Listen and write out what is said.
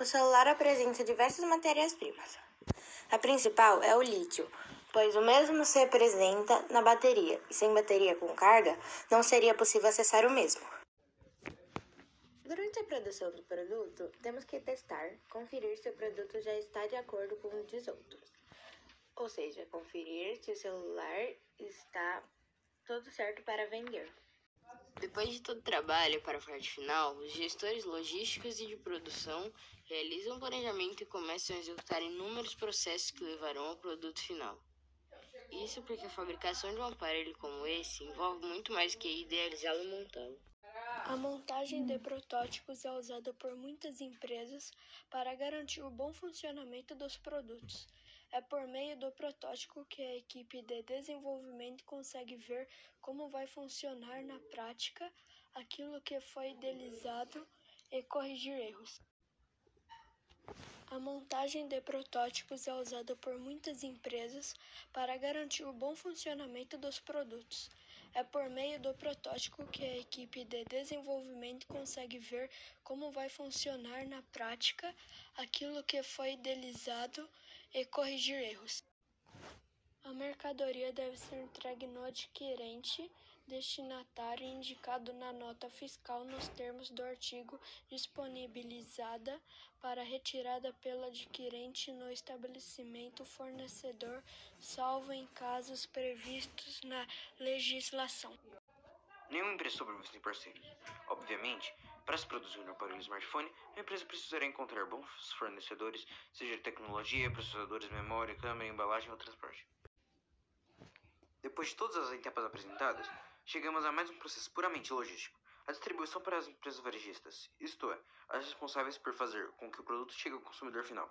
O celular apresenta diversas matérias-primas. A principal é o lítio, pois o mesmo se apresenta na bateria, e sem bateria com carga, não seria possível acessar o mesmo. Durante a produção do produto, temos que testar, conferir se o produto já está de acordo com o dos outros. Ou seja, conferir se o celular está tudo certo para vender. Depois de todo o trabalho para a parte final, os gestores logísticos e de produção realizam o planejamento e começam a executar inúmeros processos que levarão ao produto final. Isso porque a fabricação de um aparelho como esse envolve muito mais que idealizá-lo e montá-lo. A montagem de protótipos é usada por muitas empresas para garantir o bom funcionamento dos produtos. É por meio do protótipo que a equipe de desenvolvimento consegue ver como vai funcionar na prática aquilo que foi idealizado e corrigir erros. A montagem de protótipos é usada por muitas empresas para garantir o bom funcionamento dos produtos. É por meio do protótipo que a equipe de desenvolvimento consegue ver como vai funcionar na prática aquilo que foi idealizado e corrigir erros. A mercadoria deve ser entregue no adquirente destinatário indicado na nota fiscal nos termos do artigo disponibilizada para retirada pelo adquirente no estabelecimento fornecedor, salvo em casos previstos na legislação. Nenhuma empresa sobrevive parceiros. Obviamente, para se produzir um aparelho smartphone, a empresa precisará encontrar bons fornecedores, seja de tecnologia, processadores, memória, câmera, embalagem ou transporte. Depois de todas as etapas apresentadas, chegamos a mais um processo puramente logístico. A distribuição para as empresas varejistas, isto é, as responsáveis por fazer com que o produto chegue ao consumidor final.